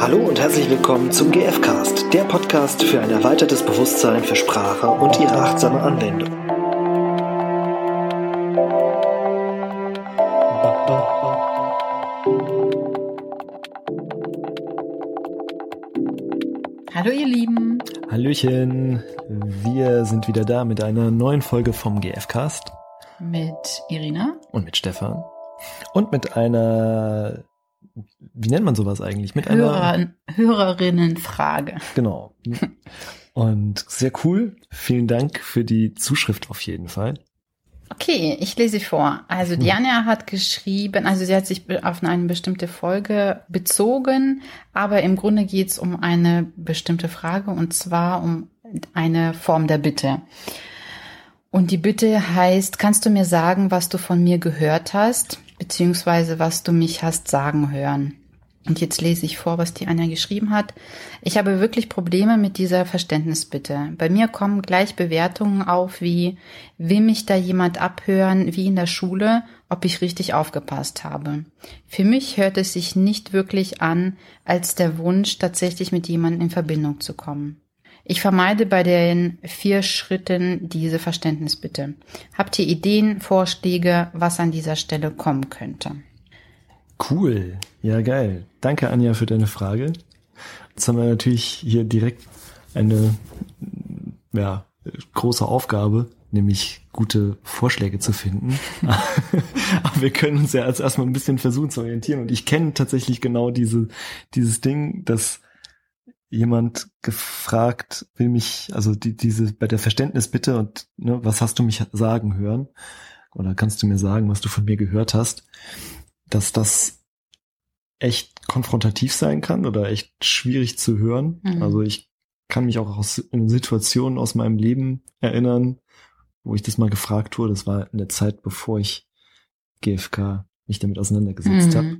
Hallo und herzlich willkommen zum GFcast, der Podcast für ein erweitertes Bewusstsein für Sprache und ihre achtsame Anwendung. Hallo ihr Lieben. Hallöchen, wir sind wieder da mit einer neuen Folge vom GFcast. Mit Irina. Und mit Stefan. Und mit einer wie nennt man sowas eigentlich? Mit Hörer, einer Hörerinnenfrage. Genau. Und sehr cool. Vielen Dank für die Zuschrift auf jeden Fall. Okay, ich lese sie vor. Also hm. Diana hat geschrieben, also sie hat sich auf eine bestimmte Folge bezogen, aber im Grunde geht es um eine bestimmte Frage und zwar um eine Form der Bitte. Und die Bitte heißt, kannst du mir sagen, was du von mir gehört hast? Beziehungsweise was du mich hast sagen hören. Und jetzt lese ich vor, was die Anja geschrieben hat. Ich habe wirklich Probleme mit dieser Verständnisbitte. Bei mir kommen gleich Bewertungen auf wie, will mich da jemand abhören, wie in der Schule, ob ich richtig aufgepasst habe. Für mich hört es sich nicht wirklich an, als der Wunsch, tatsächlich mit jemandem in Verbindung zu kommen. Ich vermeide bei den vier Schritten diese Verständnisbitte. Habt ihr Ideen, Vorschläge, was an dieser Stelle kommen könnte? Cool. Ja, geil. Danke, Anja, für deine Frage. Jetzt haben wir natürlich hier direkt eine ja, große Aufgabe, nämlich gute Vorschläge zu finden. Aber wir können uns ja als erstmal ein bisschen versuchen zu orientieren. Und ich kenne tatsächlich genau diese, dieses Ding, dass jemand gefragt, will mich, also die, diese bei der Verständnis bitte und ne, was hast du mich sagen hören? Oder kannst du mir sagen, was du von mir gehört hast? Dass das echt konfrontativ sein kann oder echt schwierig zu hören. Mhm. Also ich kann mich auch aus in Situationen aus meinem Leben erinnern, wo ich das mal gefragt wurde. Das war in der Zeit, bevor ich GFK mich damit auseinandergesetzt mhm. habe.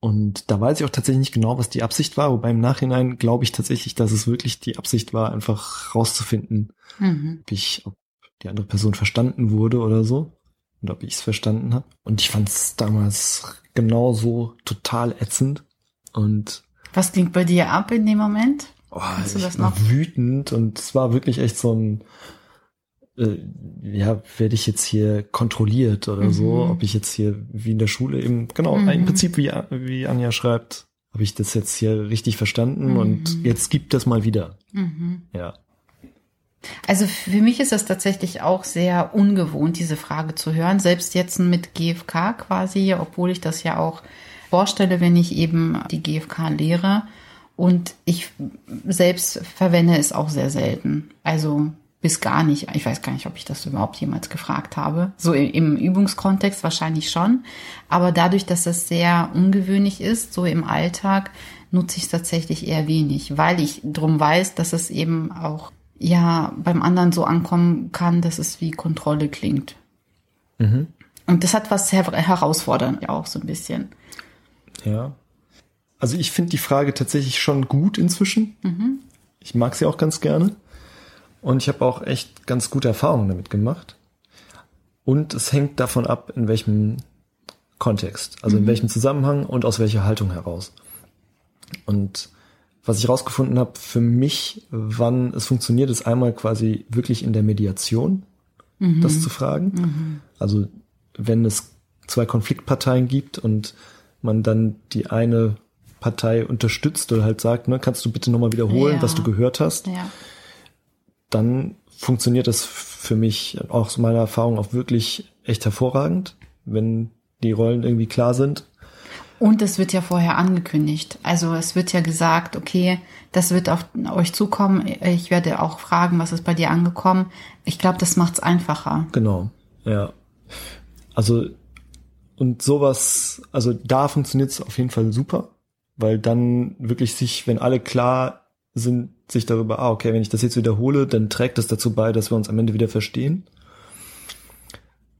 Und da weiß ich auch tatsächlich nicht genau, was die Absicht war, wobei im Nachhinein glaube ich tatsächlich, dass es wirklich die Absicht war, einfach rauszufinden, mhm. ob ich, ob die andere Person verstanden wurde oder so. Und ob ich es verstanden habe. Und ich fand es damals genauso total ätzend. Und was ging bei dir ab in dem Moment? Oh, das noch? wütend und es war wirklich echt so ein ja, werde ich jetzt hier kontrolliert oder mhm. so, ob ich jetzt hier wie in der Schule eben, genau, mhm. im Prinzip wie, wie Anja schreibt, habe ich das jetzt hier richtig verstanden mhm. und jetzt gibt das mal wieder. Mhm. Ja. Also für mich ist das tatsächlich auch sehr ungewohnt, diese Frage zu hören, selbst jetzt mit GFK quasi, obwohl ich das ja auch vorstelle, wenn ich eben die GFK lehre. Und ich selbst verwende es auch sehr selten. Also bis gar nicht. Ich weiß gar nicht, ob ich das überhaupt jemals gefragt habe. So im Übungskontext wahrscheinlich schon. Aber dadurch, dass das sehr ungewöhnlich ist, so im Alltag, nutze ich es tatsächlich eher wenig, weil ich drum weiß, dass es eben auch ja beim anderen so ankommen kann, dass es wie Kontrolle klingt. Mhm. Und das hat was her herausfordernd auch so ein bisschen. Ja. Also ich finde die Frage tatsächlich schon gut inzwischen. Mhm. Ich mag sie auch ganz gerne. Und ich habe auch echt ganz gute Erfahrungen damit gemacht. Und es hängt davon ab, in welchem Kontext, also mhm. in welchem Zusammenhang und aus welcher Haltung heraus. Und was ich rausgefunden habe für mich, wann es funktioniert, ist einmal quasi wirklich in der Mediation, mhm. das zu fragen. Mhm. Also wenn es zwei Konfliktparteien gibt und man dann die eine Partei unterstützt oder halt sagt, ne, kannst du bitte nochmal wiederholen, ja. was du gehört hast. Ja dann funktioniert das für mich auch aus meiner Erfahrung auch wirklich echt hervorragend, wenn die Rollen irgendwie klar sind. Und es wird ja vorher angekündigt. Also es wird ja gesagt, okay, das wird auf euch zukommen. Ich werde auch fragen, was ist bei dir angekommen. Ich glaube, das macht es einfacher. Genau, ja. Also und sowas, also da funktioniert es auf jeden Fall super, weil dann wirklich sich, wenn alle klar sind sich darüber, ah, okay, wenn ich das jetzt wiederhole, dann trägt das dazu bei, dass wir uns am Ende wieder verstehen.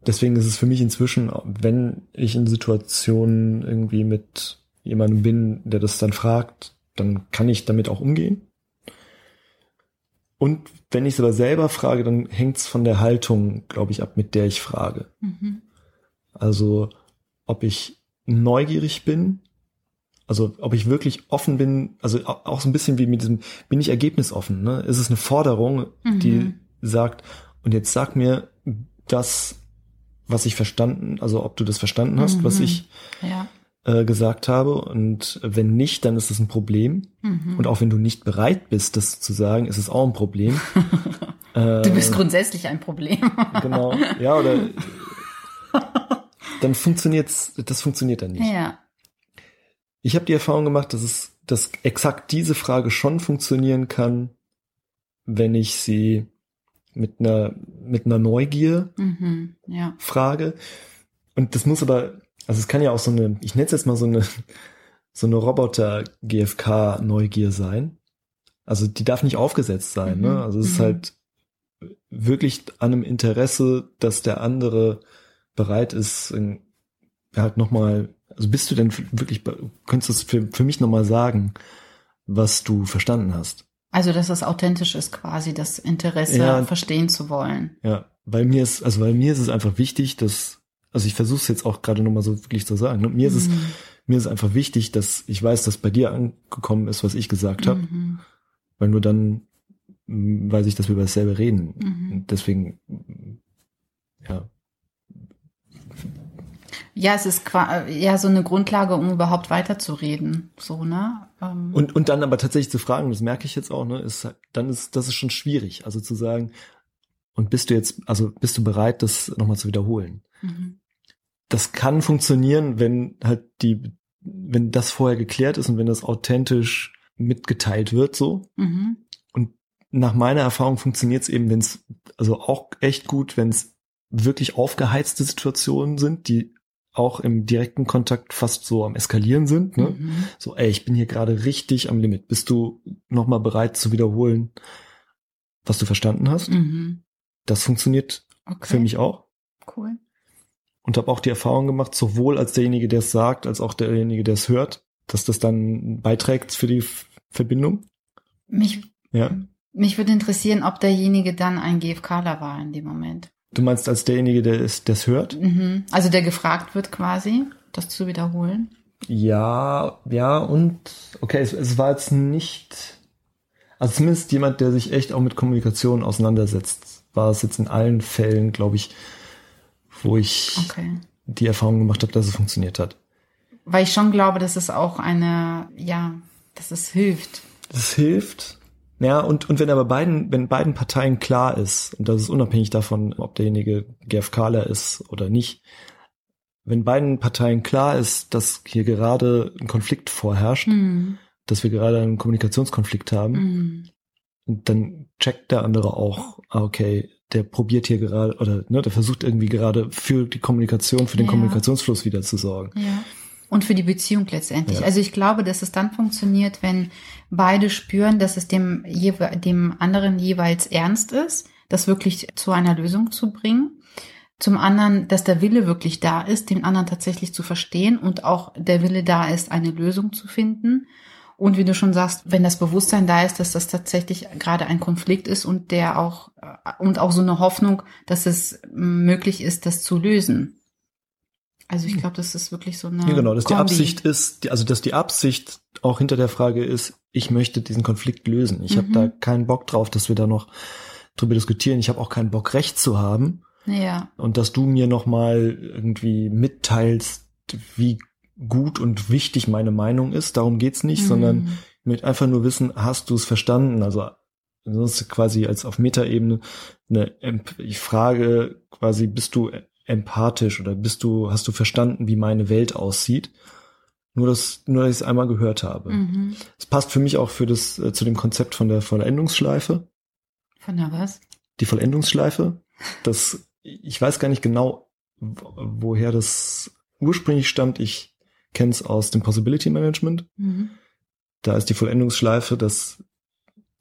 Deswegen ist es für mich inzwischen, wenn ich in Situationen irgendwie mit jemandem bin, der das dann fragt, dann kann ich damit auch umgehen. Und wenn ich es aber selber frage, dann hängt es von der Haltung, glaube ich, ab, mit der ich frage. Mhm. Also, ob ich neugierig bin Also ob ich wirklich offen bin, also auch so ein bisschen wie mit diesem, bin ich ergebnisoffen, ne? Ist es eine Forderung, mhm. die sagt, und jetzt sag mir das, was ich verstanden, also ob du das verstanden hast, mhm. was ich ja. äh, gesagt habe. Und wenn nicht, dann ist es ein Problem. Mhm. Und auch wenn du nicht bereit bist, das zu sagen, ist es auch ein Problem. äh, du bist grundsätzlich ein Problem. genau, ja, oder dann funktioniert's, das funktioniert dann nicht. Ja. Ich habe die Erfahrung gemacht, dass es, dass exakt diese Frage schon funktionieren kann, wenn ich sie mit einer mit einer Neugier mhm, ja. Frage. Und das muss aber, also es kann ja auch so eine, ich nenne es jetzt mal so eine so eine Roboter GFK Neugier sein. Also die darf nicht aufgesetzt sein. Ne? Mhm, ne? Also es ist mhm. halt wirklich an einem Interesse, dass der andere bereit ist, halt nochmal also bist du denn wirklich, könntest du es für, für mich nochmal sagen, was du verstanden hast? Also, dass es authentisch ist, quasi das Interesse ja, verstehen zu wollen. Ja, weil mir ist, also weil mir ist es einfach wichtig, dass, also ich versuche es jetzt auch gerade nochmal so wirklich zu sagen. Ne? Mir mhm. ist es, mhm. mir ist einfach wichtig, dass ich weiß, dass bei dir angekommen ist, was ich gesagt habe. Mhm. Weil nur dann mm, weiß ich, dass wir über dasselbe reden. Mhm. Deswegen, ja, ja, es ist ja so eine Grundlage, um überhaupt weiterzureden. So, ne? Ähm. Und, und dann aber tatsächlich zu fragen, das merke ich jetzt auch, ne, ist, dann ist, das ist schon schwierig. Also zu sagen, und bist du jetzt, also bist du bereit, das nochmal zu wiederholen? Mhm. Das kann funktionieren, wenn halt die, wenn das vorher geklärt ist und wenn das authentisch mitgeteilt wird, so. Mhm. Und nach meiner Erfahrung funktioniert es eben, wenn es, also auch echt gut, wenn es wirklich aufgeheizte Situationen sind, die auch im direkten Kontakt fast so am Eskalieren sind. Ne? Mhm. So, ey, ich bin hier gerade richtig am Limit. Bist du nochmal bereit zu wiederholen, was du verstanden hast? Mhm. Das funktioniert okay. für mich auch. Cool. Und habe auch die Erfahrung gemacht, sowohl als derjenige, der es sagt, als auch derjenige, der es hört, dass das dann beiträgt für die Verbindung. Mich, ja. mich würde interessieren, ob derjenige dann ein GFKler war in dem Moment. Du meinst als derjenige, der es das hört? Mhm. Also der gefragt wird quasi, das zu wiederholen? Ja, ja, und okay, es, es war jetzt nicht, also zumindest jemand, der sich echt auch mit Kommunikation auseinandersetzt, war es jetzt in allen Fällen, glaube ich, wo ich okay. die Erfahrung gemacht habe, dass es funktioniert hat. Weil ich schon glaube, dass es auch eine, ja, dass es hilft. Das hilft. Ja, und, und wenn aber beiden, wenn beiden Parteien klar ist, und das ist unabhängig davon, ob derjenige GFKler ist oder nicht, wenn beiden Parteien klar ist, dass hier gerade ein Konflikt vorherrscht, mhm. dass wir gerade einen Kommunikationskonflikt haben, mhm. dann checkt der andere auch, ah, okay, der probiert hier gerade oder ne, der versucht irgendwie gerade für die Kommunikation, für den ja. Kommunikationsfluss wieder zu sorgen. Ja. Und für die Beziehung letztendlich. Ja. Also ich glaube, dass es dann funktioniert, wenn beide spüren, dass es dem, dem anderen jeweils ernst ist, das wirklich zu einer Lösung zu bringen. Zum anderen, dass der Wille wirklich da ist, den anderen tatsächlich zu verstehen und auch der Wille da ist, eine Lösung zu finden. Und wie du schon sagst, wenn das Bewusstsein da ist, dass das tatsächlich gerade ein Konflikt ist und der auch, und auch so eine Hoffnung, dass es möglich ist, das zu lösen. Also ich glaube, das ist wirklich so eine. Ja, genau, dass Kombi. die Absicht ist, also dass die Absicht auch hinter der Frage ist, ich möchte diesen Konflikt lösen. Ich mhm. habe da keinen Bock drauf, dass wir da noch drüber diskutieren. Ich habe auch keinen Bock, Recht zu haben. Ja. Und dass du mir nochmal irgendwie mitteilst, wie gut und wichtig meine Meinung ist. Darum geht's nicht, mhm. sondern mit einfach nur wissen, hast du es verstanden? Also sonst quasi als auf Metaebene eine ich frage quasi, bist du empathisch oder bist du, hast du verstanden, wie meine Welt aussieht? Nur dass, nur dass ich es einmal gehört habe. Mhm. Es mhm. passt für mich auch für das, äh, zu dem Konzept von der Vollendungsschleife. Von der was? Die Vollendungsschleife. Das, ich weiß gar nicht genau, woher das ursprünglich stammt. Ich kenne es aus dem Possibility Management. Mhm. Da ist die Vollendungsschleife, dass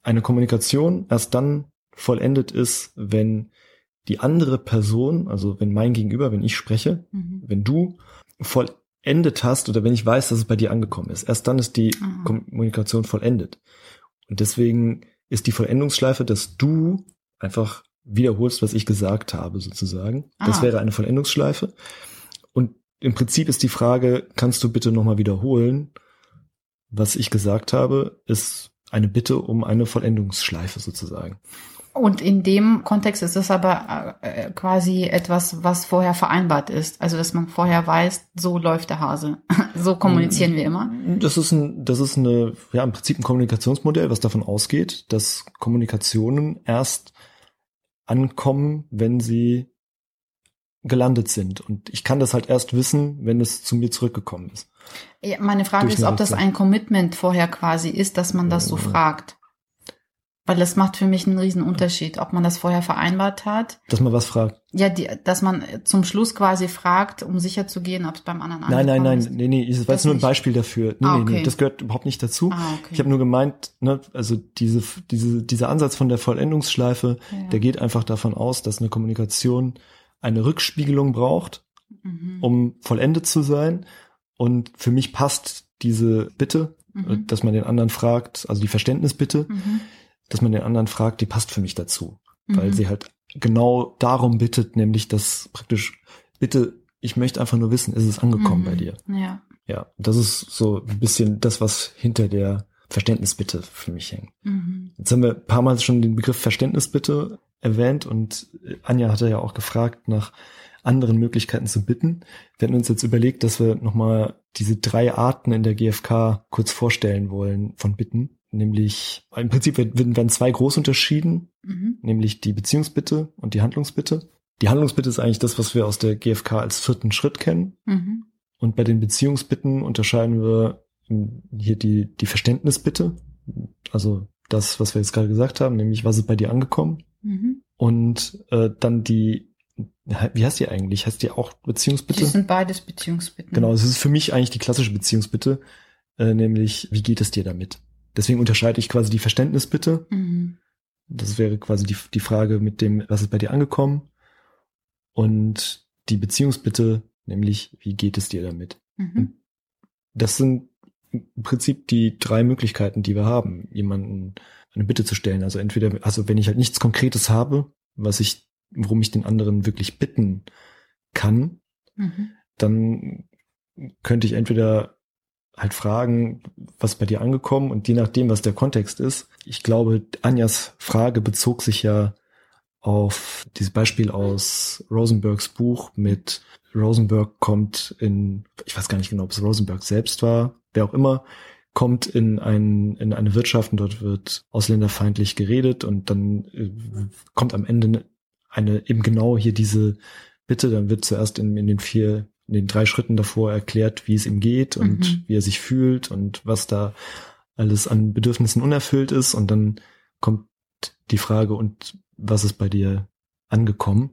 eine Kommunikation erst dann vollendet ist, wenn die andere Person, also wenn mein Gegenüber, wenn ich spreche, mhm. wenn du vollendet hast oder wenn ich weiß, dass es bei dir angekommen ist, erst dann ist die mhm. Kommunikation vollendet. Und deswegen ist die Vollendungsschleife, dass du einfach wiederholst, was ich gesagt habe, sozusagen. Ah. Das wäre eine Vollendungsschleife. Und im Prinzip ist die Frage, kannst du bitte nochmal wiederholen, was ich gesagt habe, ist eine Bitte um eine Vollendungsschleife sozusagen. Und in dem Kontext ist es aber äh, quasi etwas, was vorher vereinbart ist. Also, dass man vorher weiß, so läuft der Hase. so kommunizieren wir immer. Das ist ein, das ist eine, ja, im Prinzip ein Kommunikationsmodell, was davon ausgeht, dass Kommunikationen erst ankommen, wenn sie gelandet sind. Und ich kann das halt erst wissen, wenn es zu mir zurückgekommen ist. Ja, meine Frage ist, ob das ein Commitment vorher quasi ist, dass man das so fragt. Weil das macht für mich einen riesen Unterschied, ob man das vorher vereinbart hat. Dass man was fragt. Ja, die, dass man zum Schluss quasi fragt, um sicher zu gehen, ob es beim anderen Nein, nein, nein, ist. nee, nee, das war jetzt nur ein Beispiel dafür. Nee, ah, okay. nee, nee, das gehört überhaupt nicht dazu. Ah, okay. Ich habe nur gemeint, ne, also diese, diese, dieser Ansatz von der Vollendungsschleife, ja. der geht einfach davon aus, dass eine Kommunikation eine Rückspiegelung braucht, mhm. um vollendet zu sein. Und für mich passt diese Bitte, mhm. dass man den anderen fragt, also die Verständnisbitte, mhm dass man den anderen fragt, die passt für mich dazu. Mhm. Weil sie halt genau darum bittet, nämlich dass praktisch, bitte, ich möchte einfach nur wissen, ist es angekommen mhm. bei dir? Ja. Ja, das ist so ein bisschen das, was hinter der Verständnisbitte für mich hängt. Mhm. Jetzt haben wir ein paar Mal schon den Begriff Verständnisbitte erwähnt und Anja hatte ja auch gefragt nach anderen Möglichkeiten zu bitten. Wir hatten uns jetzt überlegt, dass wir nochmal diese drei Arten in der GfK kurz vorstellen wollen von Bitten nämlich im Prinzip werden, zwei groß unterschieden, mhm. nämlich die Beziehungsbitte und die Handlungsbitte. Die Handlungsbitte ist eigentlich das, was wir aus der GfK als vierten Schritt kennen. Mhm. Und bei den Beziehungsbitten unterscheiden wir hier die, die Verständnisbitte, also das, was wir jetzt gerade gesagt haben, nämlich was ist bei dir angekommen? Mhm. Und äh, dann die, wie heißt die eigentlich? Heißt die auch Beziehungsbitte? Die sind beides Beziehungsbitten. Genau, es ist für mich eigentlich die klassische Beziehungsbitte, äh, nämlich wie geht es dir damit? Deswegen unterscheide ich quasi die Verständnisbitte. Mhm. Das wäre quasi die, die Frage mit dem, was ist bei dir angekommen? Und die Beziehungsbitte, nämlich, wie geht es dir damit? Mhm. Das sind im Prinzip die drei Möglichkeiten, die wir haben, jemanden eine Bitte zu stellen. Also entweder, also wenn ich halt nichts Konkretes habe, was ich, worum ich den anderen wirklich bitten kann, mhm. dann könnte ich entweder halt fragen, was bei dir angekommen und je nachdem, was der Kontext ist. Ich glaube, Anjas Frage bezog sich ja auf dieses Beispiel aus Rosenbergs Buch mit Rosenberg kommt in, ich weiß gar nicht genau, ob es Rosenberg selbst war, wer auch immer, kommt in, ein, in eine Wirtschaft und dort wird ausländerfeindlich geredet und dann äh, kommt am Ende eine eben genau hier diese Bitte, dann wird zuerst in, in den vier in den drei Schritten davor erklärt, wie es ihm geht und mhm. wie er sich fühlt und was da alles an Bedürfnissen unerfüllt ist. Und dann kommt die Frage, und was ist bei dir angekommen?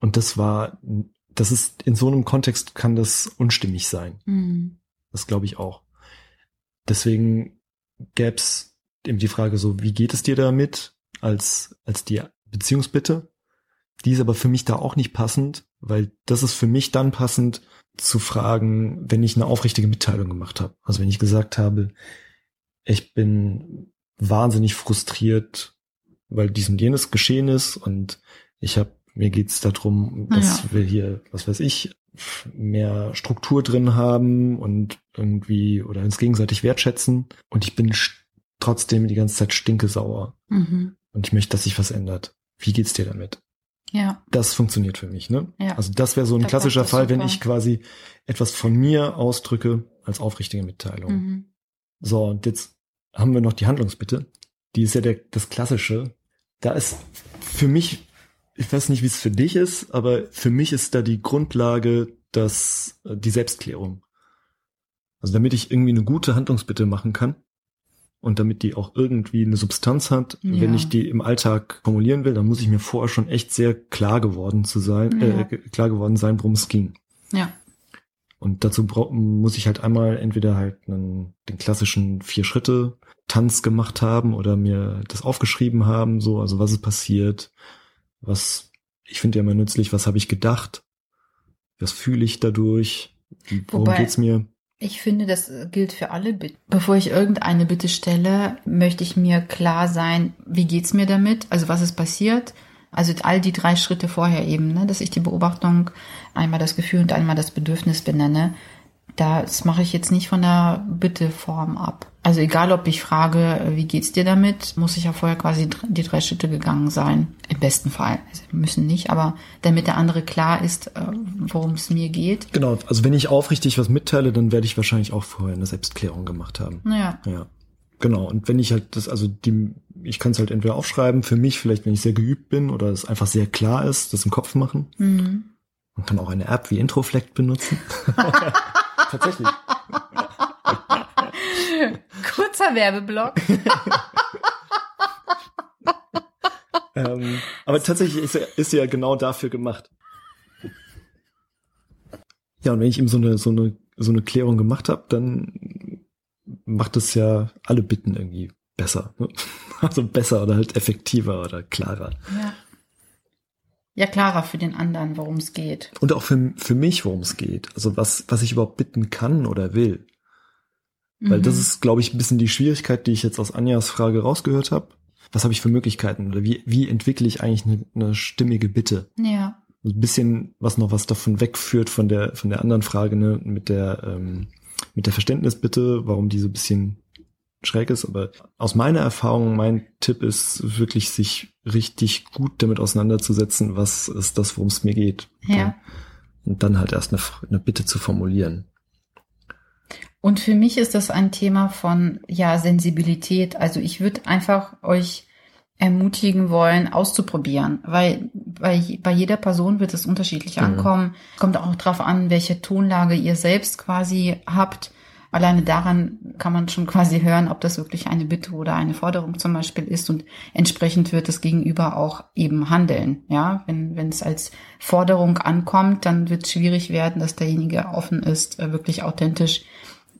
Und das war, das ist, in so einem Kontext kann das unstimmig sein. Mhm. Das glaube ich auch. Deswegen gäbe es eben die Frage so, wie geht es dir damit als, als die Beziehungsbitte? Die ist aber für mich da auch nicht passend, weil das ist für mich dann passend zu fragen, wenn ich eine aufrichtige Mitteilung gemacht habe. Also wenn ich gesagt habe, ich bin wahnsinnig frustriert, weil dies und jenes geschehen ist und ich habe, mir geht's darum, dass ja. wir hier, was weiß ich, mehr Struktur drin haben und irgendwie oder uns gegenseitig wertschätzen und ich bin trotzdem die ganze Zeit stinkesauer mhm. und ich möchte, dass sich was ändert. Wie geht's dir damit? Ja. Das funktioniert für mich, ne? Ja. Also das wäre so ein da klassischer Fall, wenn ich quasi etwas von mir ausdrücke als aufrichtige Mitteilung. Mhm. So, und jetzt haben wir noch die Handlungsbitte. Die ist ja der, das Klassische. Da ist für mich, ich weiß nicht, wie es für dich ist, aber für mich ist da die Grundlage, dass äh, die Selbstklärung. Also damit ich irgendwie eine gute Handlungsbitte machen kann, und damit die auch irgendwie eine Substanz hat, ja. wenn ich die im Alltag formulieren will, dann muss ich mir vorher schon echt sehr klar geworden zu sein, ja. äh, klar geworden sein, worum es ging. Ja. Und dazu muss ich halt einmal entweder halt einen, den klassischen vier Schritte Tanz gemacht haben oder mir das aufgeschrieben haben, so, also was ist passiert, was, ich finde ja immer nützlich, was habe ich gedacht, was fühle ich dadurch, worum Wobei, geht's mir? Ich finde, das gilt für alle Bitten. Bevor ich irgendeine Bitte stelle, möchte ich mir klar sein, wie geht's mir damit? Also was ist passiert? Also all die drei Schritte vorher eben, ne, dass ich die Beobachtung, einmal das Gefühl und einmal das Bedürfnis benenne. Das mache ich jetzt nicht von der Bitteform ab. Also egal, ob ich frage, wie geht's dir damit, muss ich ja vorher quasi die drei Schritte gegangen sein. Im besten Fall. Also müssen nicht, aber damit der andere klar ist, äh, worum es mir geht. Genau, also wenn ich aufrichtig was mitteile, dann werde ich wahrscheinlich auch vorher eine Selbstklärung gemacht haben. Ja. Ja. Genau. Und wenn ich halt das, also die, ich kann es halt entweder aufschreiben, für mich vielleicht, wenn ich sehr geübt bin oder es einfach sehr klar ist, das im Kopf machen. Mhm. Man kann auch eine App wie Introflect benutzen. Tatsächlich. Kurzer Werbeblock. ähm, aber tatsächlich ist er, ist er ja genau dafür gemacht. Ja, und wenn ich ihm so eine, so eine, so eine Klärung gemacht habe, dann macht es ja alle Bitten irgendwie besser. Ne? Also besser oder halt effektiver oder klarer. Ja. Ja, klarer für den anderen, worum es geht. Und auch für, für mich, worum es geht. Also was, was ich überhaupt bitten kann oder will. Weil Mhm. das ist, glaube ich, ein bisschen die Schwierigkeit, die ich jetzt aus Anjas Frage rausgehört habe. Was habe ich für Möglichkeiten oder wie, wie entwickle ich eigentlich eine, eine stimmige Bitte? Ja. ein bisschen was noch was davon wegführt von der von der anderen Frage ne, mit der ähm, mit der Verständnisbitte, warum die so ein bisschen schräg ist. Aber aus meiner Erfahrung, mein Tipp ist wirklich, sich richtig gut damit auseinanderzusetzen, was ist das, worum es mir geht. Ja. Und dann halt erst eine, eine Bitte zu formulieren. Und für mich ist das ein Thema von, ja, Sensibilität. Also ich würde einfach euch ermutigen wollen, auszuprobieren, weil bei, bei jeder Person wird es unterschiedlich Mhm. ankommen. Kommt auch drauf an, welche Tonlage ihr selbst quasi habt. Alleine daran kann man schon quasi hören, ob das wirklich eine Bitte oder eine Forderung zum Beispiel ist und entsprechend wird das Gegenüber auch eben handeln. Ja, wenn, wenn es als Forderung ankommt, dann wird es schwierig werden, dass derjenige offen ist, äh, wirklich authentisch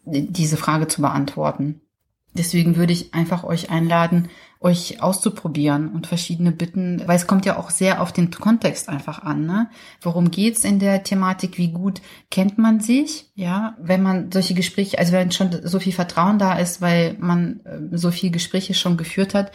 diese Frage zu beantworten. Deswegen würde ich einfach euch einladen, euch auszuprobieren und verschiedene Bitten, weil es kommt ja auch sehr auf den Kontext einfach an. Ne? Worum geht's in der Thematik? Wie gut kennt man sich? Ja, wenn man solche Gespräche, also wenn schon so viel Vertrauen da ist, weil man äh, so viel Gespräche schon geführt hat,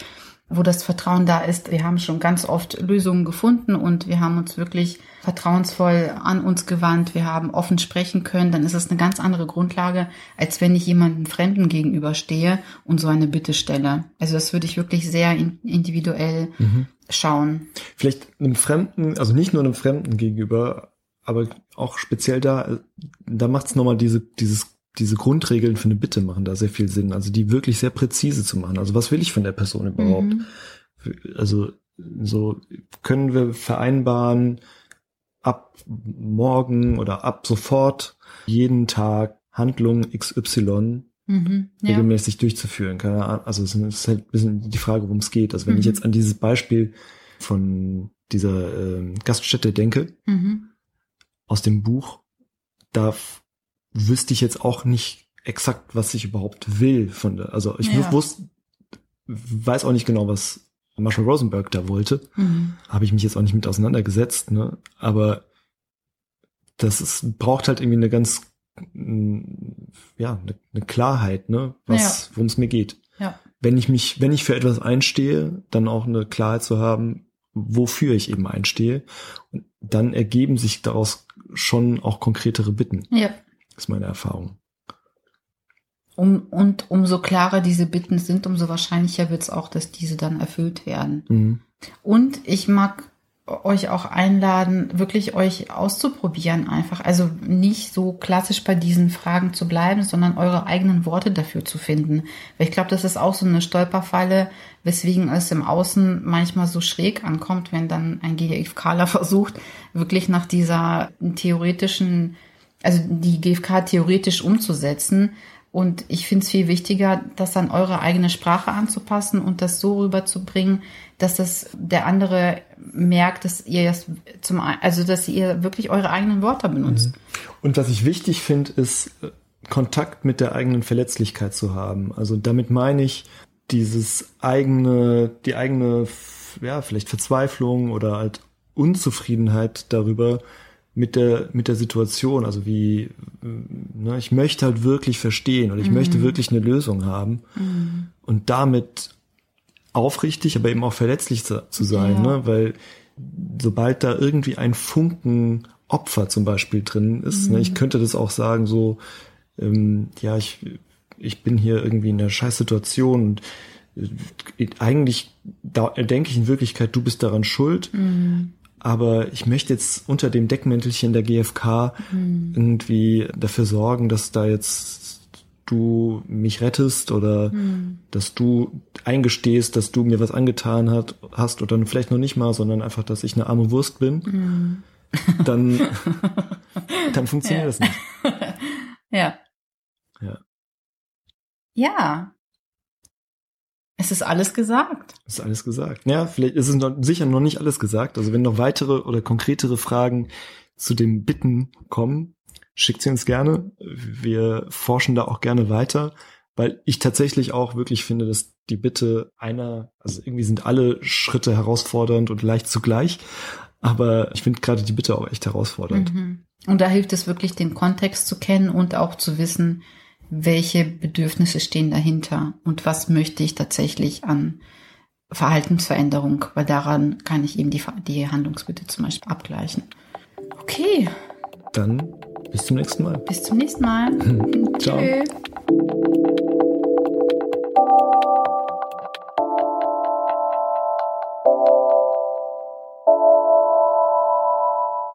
wo das Vertrauen da ist. Wir haben schon ganz oft Lösungen gefunden und wir haben uns wirklich vertrauensvoll an uns gewandt. Wir haben offen sprechen können. Dann ist es eine ganz andere Grundlage, als wenn ich jemandem Fremden gegenüberstehe und so eine Bitte stelle. Also das würde ich wirklich sehr in- individuell schauen. Vielleicht einem Fremden, also nicht nur einem Fremden gegenüber, aber auch speziell da, da macht es nochmal diese, dieses, diese Grundregeln für eine Bitte machen da sehr viel Sinn. Also die wirklich sehr präzise zu machen. Also was will ich von der Person überhaupt? Mhm. Also so können wir vereinbaren, ab morgen oder ab sofort jeden Tag Handlung XY Mhm. Ja. regelmäßig durchzuführen. Keine Ahnung. Also es ist halt ein bisschen die Frage, worum es geht. Also wenn ich Mhm. jetzt an dieses Beispiel von dieser ähm, Gaststätte denke, Mhm. aus dem Buch, da wüsste ich jetzt auch nicht exakt, was ich überhaupt will von der, also ich Ja. wusste, weiß auch nicht genau, was Marshall Rosenberg da wollte, Mhm. habe ich mich jetzt auch nicht mit auseinandergesetzt, ne, aber das ist, braucht halt irgendwie eine ganz, ja, eine, eine Klarheit, ne, was, worum es mir geht. Ja. Wenn ich mich, wenn ich für etwas einstehe, dann auch eine Klarheit zu haben, wofür ich eben einstehe. Und dann ergeben sich daraus schon auch konkretere Bitten, Ja. Ist meine Erfahrung. Um, und umso klarer diese Bitten sind, umso wahrscheinlicher wird es auch, dass diese dann erfüllt werden. Mhm. Und ich mag euch auch einladen, wirklich euch auszuprobieren einfach. Also nicht so klassisch bei diesen Fragen zu bleiben, sondern eure eigenen Worte dafür zu finden. Weil ich glaube, das ist auch so eine Stolperfalle, weswegen es im Außen manchmal so schräg ankommt, wenn dann ein GFKler versucht, wirklich nach dieser theoretischen, also die GFK theoretisch umzusetzen. Und ich finde es viel wichtiger, das an eure eigene Sprache anzupassen und das so rüberzubringen, dass das der andere merkt, dass ihr das zum, also dass ihr wirklich eure eigenen Worte benutzt. Und was ich wichtig finde, ist Kontakt mit der eigenen Verletzlichkeit zu haben. Also damit meine ich dieses eigene, die eigene, ja, vielleicht Verzweiflung oder halt Unzufriedenheit darüber mit der, mit der Situation. Also wie, äh, ne, ich möchte halt wirklich verstehen oder ich möchte wirklich eine Lösung haben. Und damit aufrichtig, aber eben auch verletzlich zu, zu sein, Ja. ne? weil sobald da irgendwie ein Funken Opfer zum Beispiel drin ist, ne, ich könnte das auch sagen so, ähm, ja, ich, ich bin hier irgendwie in einer Scheißsituation und äh, eigentlich da, denke ich in Wirklichkeit, du bist daran schuld. Mhm. Aber ich möchte jetzt unter dem Deckmäntelchen der GfK Mhm. irgendwie dafür sorgen, dass da jetzt du mich rettest oder Mhm. dass du eingestehst, dass du mir was angetan hat, hast oder vielleicht noch nicht mal, sondern einfach, dass ich eine arme Wurst bin, Mhm. dann, dann funktioniert Ja. das nicht. Ja. Ja. Ja. Es ist alles gesagt. Ist alles gesagt. Ja, vielleicht ist es noch, sicher noch nicht alles gesagt. Also wenn noch weitere oder konkretere Fragen zu den Bitten kommen, schickt sie uns gerne. Wir forschen da auch gerne weiter, weil ich tatsächlich auch wirklich finde, dass die Bitte einer, also irgendwie sind alle Schritte herausfordernd und leicht zugleich. Aber ich finde gerade die Bitte auch echt herausfordernd. Mhm. Und da hilft es wirklich, den Kontext zu kennen und auch zu wissen, welche Bedürfnisse stehen dahinter und was möchte ich tatsächlich an Verhaltensveränderung, weil daran kann ich eben die, die Handlungsbitte zum Beispiel abgleichen. Okay, Dann bis zum nächsten Mal. bis zum nächsten Mal. Ciao. Tschüss.